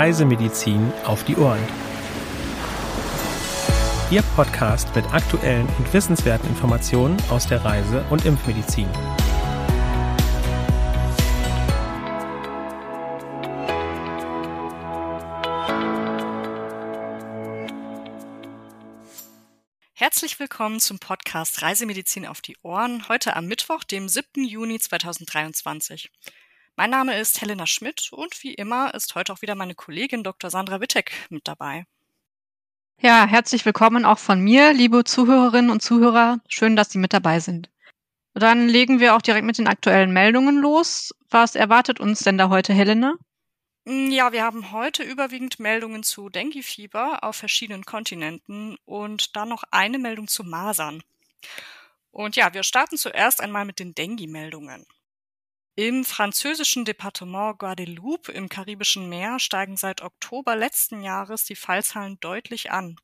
Reisemedizin auf die Ohren. Ihr Podcast mit aktuellen und wissenswerten Informationen aus der Reise- und Impfmedizin. Herzlich willkommen zum Podcast Reisemedizin auf die Ohren, heute am Mittwoch, dem 7. Juni 2023. Mein Name ist Helena Schmidt und wie immer ist heute auch wieder meine Kollegin Dr. Sandra Wittek mit dabei. Ja, herzlich willkommen auch von mir, liebe Zuhörerinnen und Zuhörer. Schön, dass Sie mit dabei sind. Dann legen wir auch direkt mit den aktuellen Meldungen los. Was erwartet uns denn da heute, Helena? Mm, ja, wir haben heute überwiegend Meldungen zu Dengue-Fieber auf verschiedenen Kontinenten und dann noch eine Meldung zu Masern. Und ja, wir starten zuerst einmal mit den Dengue-Meldungen. Im französischen Departement Guadeloupe im Karibischen Meer steigen seit Oktober letzten Jahres die Fallzahlen deutlich an.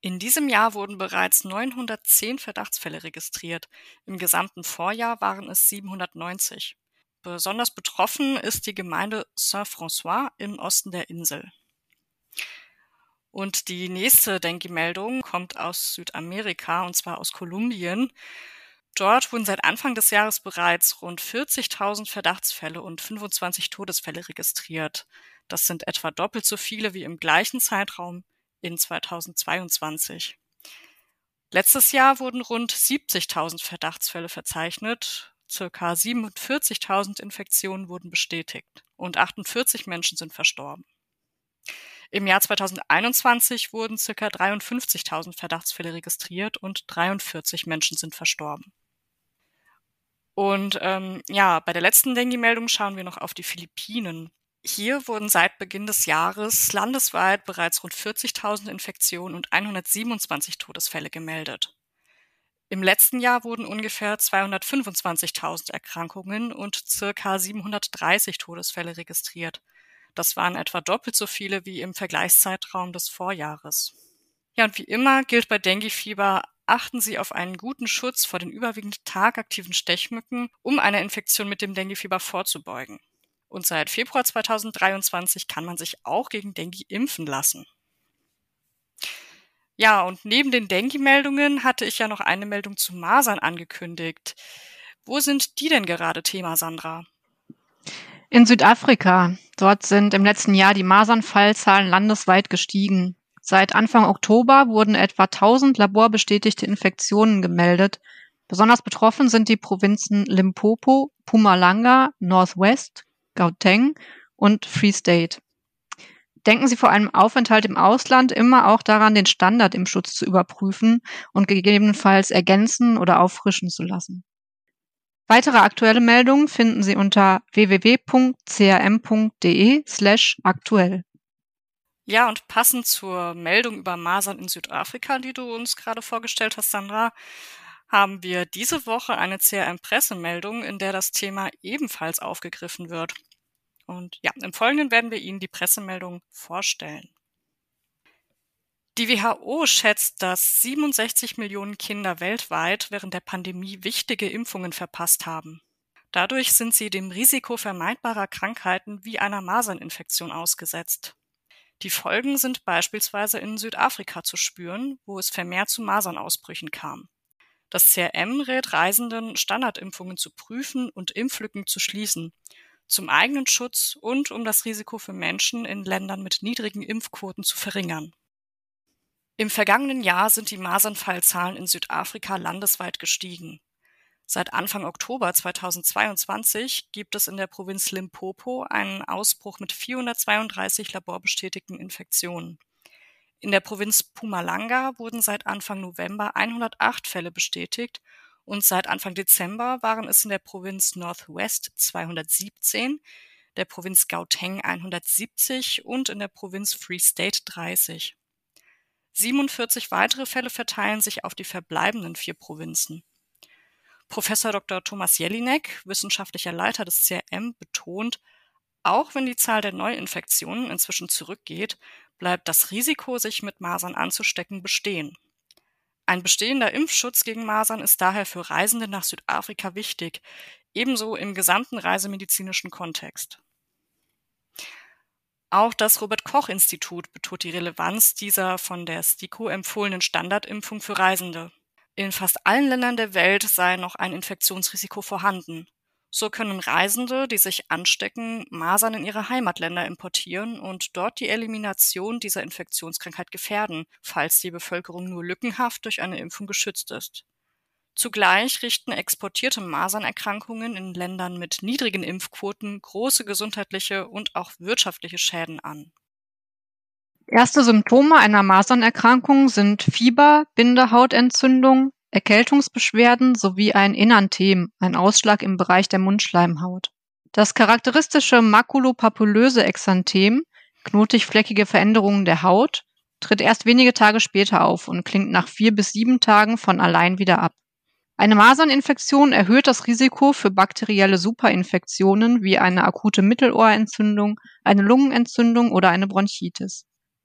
In diesem Jahr wurden bereits 910 Verdachtsfälle registriert. Im gesamten Vorjahr waren es 790. Besonders betroffen ist die Gemeinde Saint-François im Osten der Insel. Und die nächste Dengue-Meldung kommt aus Südamerika, und zwar aus Kolumbien. Dort wurden seit Anfang des Jahres bereits rund 40.000 Verdachtsfälle und 25 Todesfälle registriert. Das sind etwa doppelt so viele wie im gleichen Zeitraum in 2022. Letztes Jahr wurden rund 70.000 Verdachtsfälle verzeichnet, Circa 47.000 Infektionen wurden bestätigt und 48 Menschen sind verstorben. Im Jahr 2021 wurden circa 53.000 Verdachtsfälle registriert und 43 Menschen sind verstorben. Und ähm, ja, bei der letzten Dengue-Meldung schauen wir noch auf die Philippinen. Hier wurden seit Beginn des Jahres landesweit bereits rund 40.000 Infektionen und 127 Todesfälle gemeldet. Im letzten Jahr wurden ungefähr 225.000 Erkrankungen und circa 730 Todesfälle registriert. Das waren etwa doppelt so viele wie im Vergleichszeitraum des Vorjahres. Ja, und wie immer gilt bei Dengue-Fieber, achten Sie auf einen guten Schutz vor den überwiegend tagaktiven Stechmücken, um einer Infektion mit dem Dengue-Fieber vorzubeugen. Und seit Februar 2023 kann man sich auch gegen Dengue impfen lassen. Ja, und neben den Dengue-Meldungen hatte ich ja noch eine Meldung zu Masern angekündigt. Wo sind die denn gerade Thema, Sandra? In Südafrika. Dort sind im letzten Jahr die Masernfallzahlen landesweit gestiegen. Seit Anfang Oktober wurden etwa 1000 laborbestätigte Infektionen gemeldet. Besonders betroffen sind die Provinzen Limpopo, Pumalanga, Northwest, Gauteng und Free State. Denken Sie vor einem Aufenthalt im Ausland immer auch daran, den Standard im Schutz zu überprüfen und gegebenenfalls ergänzen oder auffrischen zu lassen. Weitere aktuelle Meldungen finden Sie unter www.crm.de slash aktuell. Ja, und passend zur Meldung über Masern in Südafrika, die du uns gerade vorgestellt hast, Sandra, haben wir diese Woche eine CRM-Pressemeldung, in der das Thema ebenfalls aufgegriffen wird. Und ja, im Folgenden werden wir Ihnen die Pressemeldung vorstellen. Die WHO schätzt, dass 67 Millionen Kinder weltweit während der Pandemie wichtige Impfungen verpasst haben. Dadurch sind sie dem Risiko vermeidbarer Krankheiten wie einer Maserninfektion ausgesetzt. Die Folgen sind beispielsweise in Südafrika zu spüren, wo es vermehrt zu Masernausbrüchen kam. Das CRM rät Reisenden, Standardimpfungen zu prüfen und Impflücken zu schließen zum eigenen Schutz und um das Risiko für Menschen in Ländern mit niedrigen Impfquoten zu verringern. Im vergangenen Jahr sind die Masernfallzahlen in Südafrika landesweit gestiegen. Seit Anfang Oktober 2022 gibt es in der Provinz Limpopo einen Ausbruch mit 432 laborbestätigten Infektionen. In der Provinz Pumalanga wurden seit Anfang November 108 Fälle bestätigt und seit Anfang Dezember waren es in der Provinz Northwest 217, der Provinz Gauteng 170 und in der Provinz Free State 30. 47 weitere Fälle verteilen sich auf die verbleibenden vier Provinzen. Professor Dr. Thomas Jelinek, wissenschaftlicher Leiter des CRM, betont, auch wenn die Zahl der Neuinfektionen inzwischen zurückgeht, bleibt das Risiko, sich mit Masern anzustecken, bestehen. Ein bestehender Impfschutz gegen Masern ist daher für Reisende nach Südafrika wichtig, ebenso im gesamten reisemedizinischen Kontext. Auch das Robert Koch Institut betont die Relevanz dieser von der STIKO empfohlenen Standardimpfung für Reisende. In fast allen Ländern der Welt sei noch ein Infektionsrisiko vorhanden. So können Reisende, die sich anstecken, Masern in ihre Heimatländer importieren und dort die Elimination dieser Infektionskrankheit gefährden, falls die Bevölkerung nur lückenhaft durch eine Impfung geschützt ist. Zugleich richten exportierte Masernerkrankungen in Ländern mit niedrigen Impfquoten große gesundheitliche und auch wirtschaftliche Schäden an. Erste Symptome einer Masernerkrankung sind Fieber, Bindehautentzündung, Erkältungsbeschwerden sowie ein Enanthem, ein Ausschlag im Bereich der Mundschleimhaut. Das charakteristische makulopapulöse Exanthem, knotig-fleckige Veränderungen der Haut, tritt erst wenige Tage später auf und klingt nach vier bis sieben Tagen von allein wieder ab. Eine Maserninfektion erhöht das Risiko für bakterielle Superinfektionen wie eine akute Mittelohrentzündung, eine Lungenentzündung oder eine Bronchitis.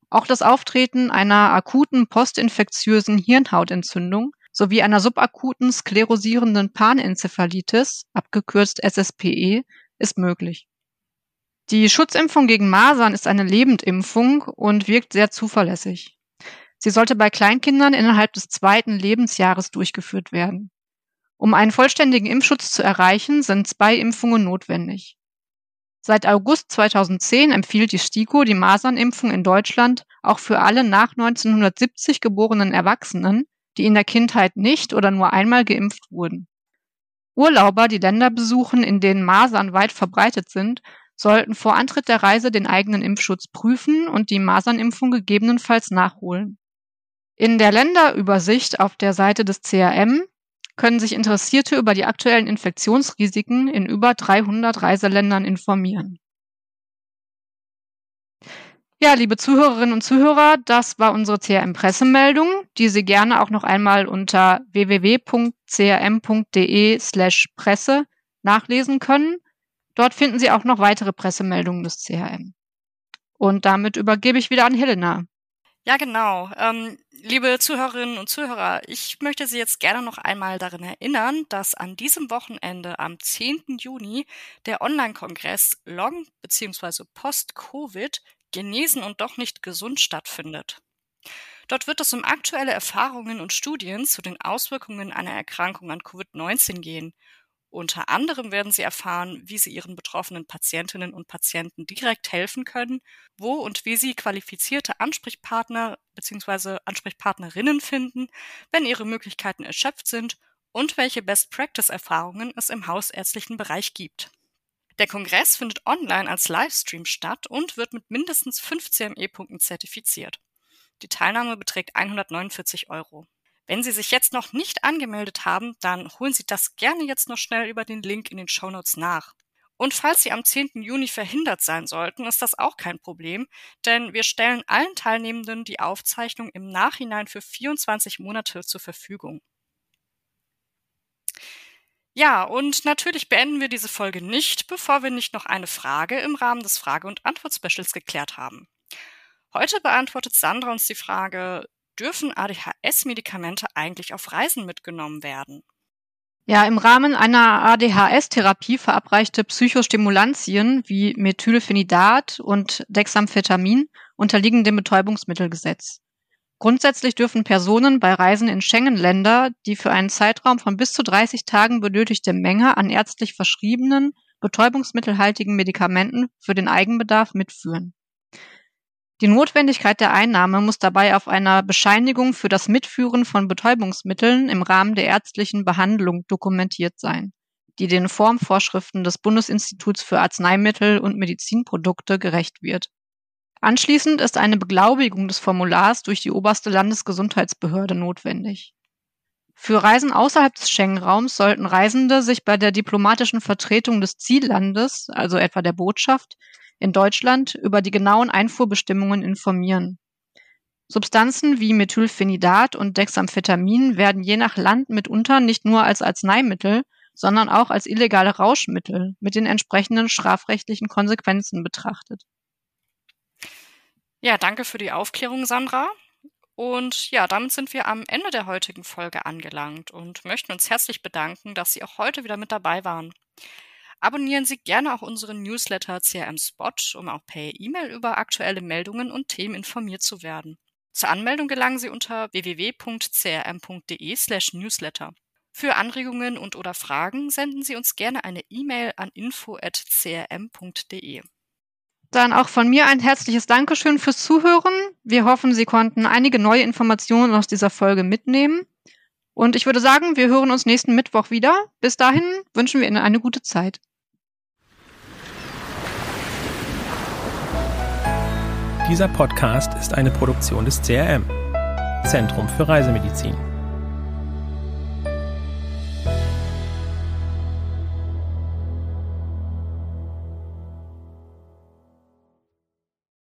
Auch das Auftreten einer akuten postinfektiösen Hirnhautentzündung sowie einer subakuten sklerosierenden Panenzephalitis, abgekürzt SSPE, ist möglich. Die Schutzimpfung gegen Masern ist eine Lebendimpfung und wirkt sehr zuverlässig. Sie sollte bei Kleinkindern innerhalb des zweiten Lebensjahres durchgeführt werden. Um einen vollständigen Impfschutz zu erreichen, sind zwei Impfungen notwendig. Seit August 2010 empfiehlt die STIKO die Masernimpfung in Deutschland auch für alle nach 1970 geborenen Erwachsenen, die in der Kindheit nicht oder nur einmal geimpft wurden. Urlauber, die Länder besuchen, in denen Masern weit verbreitet sind, sollten vor Antritt der Reise den eigenen Impfschutz prüfen und die Masernimpfung gegebenenfalls nachholen. In der Länderübersicht auf der Seite des CRM können sich Interessierte über die aktuellen Infektionsrisiken in über 300 Reiseländern informieren. Ja, liebe Zuhörerinnen und Zuhörer, das war unsere CRM-Pressemeldung, die Sie gerne auch noch einmal unter www.crm.de slash Presse nachlesen können. Dort finden Sie auch noch weitere Pressemeldungen des CRM. Und damit übergebe ich wieder an Helena. Ja, genau. Ähm, liebe Zuhörerinnen und Zuhörer, ich möchte Sie jetzt gerne noch einmal daran erinnern, dass an diesem Wochenende am 10. Juni der Online-Kongress Long bzw. Post-Covid genesen und doch nicht gesund stattfindet. Dort wird es um aktuelle Erfahrungen und Studien zu den Auswirkungen einer Erkrankung an Covid-19 gehen unter anderem werden Sie erfahren, wie Sie Ihren betroffenen Patientinnen und Patienten direkt helfen können, wo und wie Sie qualifizierte Ansprechpartner bzw. Ansprechpartnerinnen finden, wenn Ihre Möglichkeiten erschöpft sind und welche Best-Practice-Erfahrungen es im hausärztlichen Bereich gibt. Der Kongress findet online als Livestream statt und wird mit mindestens 5 CME-Punkten zertifiziert. Die Teilnahme beträgt 149 Euro. Wenn Sie sich jetzt noch nicht angemeldet haben, dann holen Sie das gerne jetzt noch schnell über den Link in den Shownotes nach. Und falls Sie am 10. Juni verhindert sein sollten, ist das auch kein Problem, denn wir stellen allen Teilnehmenden die Aufzeichnung im Nachhinein für 24 Monate zur Verfügung. Ja, und natürlich beenden wir diese Folge nicht, bevor wir nicht noch eine Frage im Rahmen des Frage- und Antwort-Specials geklärt haben. Heute beantwortet Sandra uns die Frage, dürfen ADHS-Medikamente eigentlich auf Reisen mitgenommen werden? Ja, im Rahmen einer ADHS-Therapie verabreichte Psychostimulantien wie Methylphenidat und Dexamphetamin unterliegen dem Betäubungsmittelgesetz. Grundsätzlich dürfen Personen bei Reisen in Schengen-Länder die für einen Zeitraum von bis zu 30 Tagen benötigte Menge an ärztlich verschriebenen, betäubungsmittelhaltigen Medikamenten für den Eigenbedarf mitführen. Die Notwendigkeit der Einnahme muss dabei auf einer Bescheinigung für das Mitführen von Betäubungsmitteln im Rahmen der ärztlichen Behandlung dokumentiert sein, die den Formvorschriften des Bundesinstituts für Arzneimittel und Medizinprodukte gerecht wird. Anschließend ist eine Beglaubigung des Formulars durch die oberste Landesgesundheitsbehörde notwendig. Für Reisen außerhalb des Schengen-Raums sollten Reisende sich bei der diplomatischen Vertretung des Ziellandes, also etwa der Botschaft, in Deutschland über die genauen Einfuhrbestimmungen informieren. Substanzen wie Methylphenidat und Dexamphetamin werden je nach Land mitunter nicht nur als Arzneimittel, sondern auch als illegale Rauschmittel mit den entsprechenden strafrechtlichen Konsequenzen betrachtet. Ja, danke für die Aufklärung, Sandra. Und ja, damit sind wir am Ende der heutigen Folge angelangt und möchten uns herzlich bedanken, dass Sie auch heute wieder mit dabei waren. Abonnieren Sie gerne auch unseren Newsletter CRM Spot, um auch per E-Mail über aktuelle Meldungen und Themen informiert zu werden. Zur Anmeldung gelangen Sie unter www.crm.de/newsletter. Für Anregungen und oder Fragen senden Sie uns gerne eine E-Mail an info@crm.de. Dann auch von mir ein herzliches Dankeschön fürs Zuhören. Wir hoffen, Sie konnten einige neue Informationen aus dieser Folge mitnehmen. Und ich würde sagen, wir hören uns nächsten Mittwoch wieder. Bis dahin wünschen wir Ihnen eine gute Zeit. Dieser Podcast ist eine Produktion des CRM, Zentrum für Reisemedizin.